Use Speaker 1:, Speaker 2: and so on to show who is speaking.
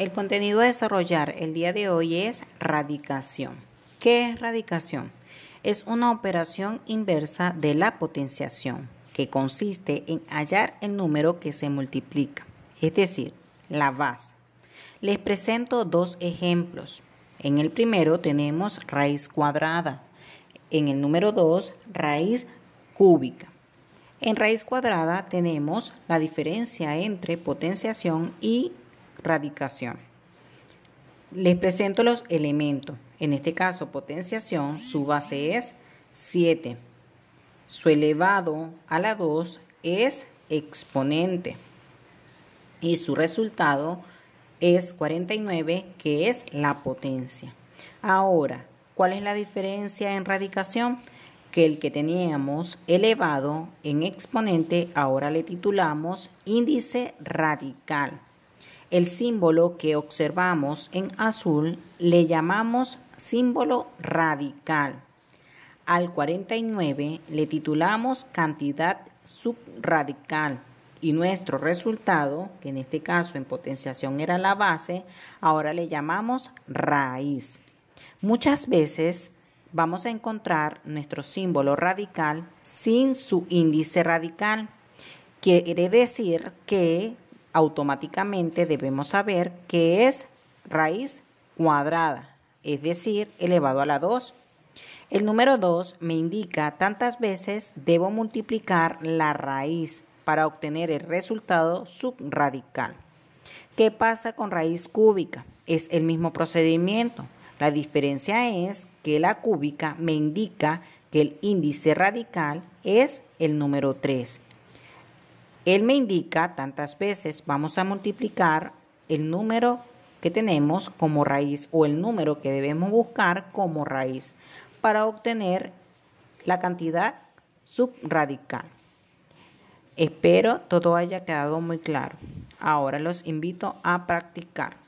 Speaker 1: El contenido a desarrollar el día de hoy es radicación. ¿Qué es radicación? Es una operación inversa de la potenciación que consiste en hallar el número que se multiplica, es decir, la base. Les presento dos ejemplos. En el primero tenemos raíz cuadrada. En el número 2, raíz cúbica. En raíz cuadrada tenemos la diferencia entre potenciación y radicación. Les presento los elementos. En este caso, potenciación, su base es 7. Su elevado a la 2 es exponente. Y su resultado es 49, que es la potencia. Ahora, ¿cuál es la diferencia en radicación? Que el que teníamos elevado en exponente, ahora le titulamos índice radical. El símbolo que observamos en azul le llamamos símbolo radical. Al 49 le titulamos cantidad subradical y nuestro resultado, que en este caso en potenciación era la base, ahora le llamamos raíz. Muchas veces vamos a encontrar nuestro símbolo radical sin su índice radical. Quiere decir que automáticamente debemos saber que es raíz cuadrada, es decir, elevado a la 2. El número 2 me indica tantas veces debo multiplicar la raíz para obtener el resultado subradical. ¿Qué pasa con raíz cúbica? Es el mismo procedimiento. La diferencia es que la cúbica me indica que el índice radical es el número 3 él me indica tantas veces vamos a multiplicar el número que tenemos como raíz o el número que debemos buscar como raíz para obtener la cantidad subradical. Espero todo haya quedado muy claro. Ahora los invito a practicar.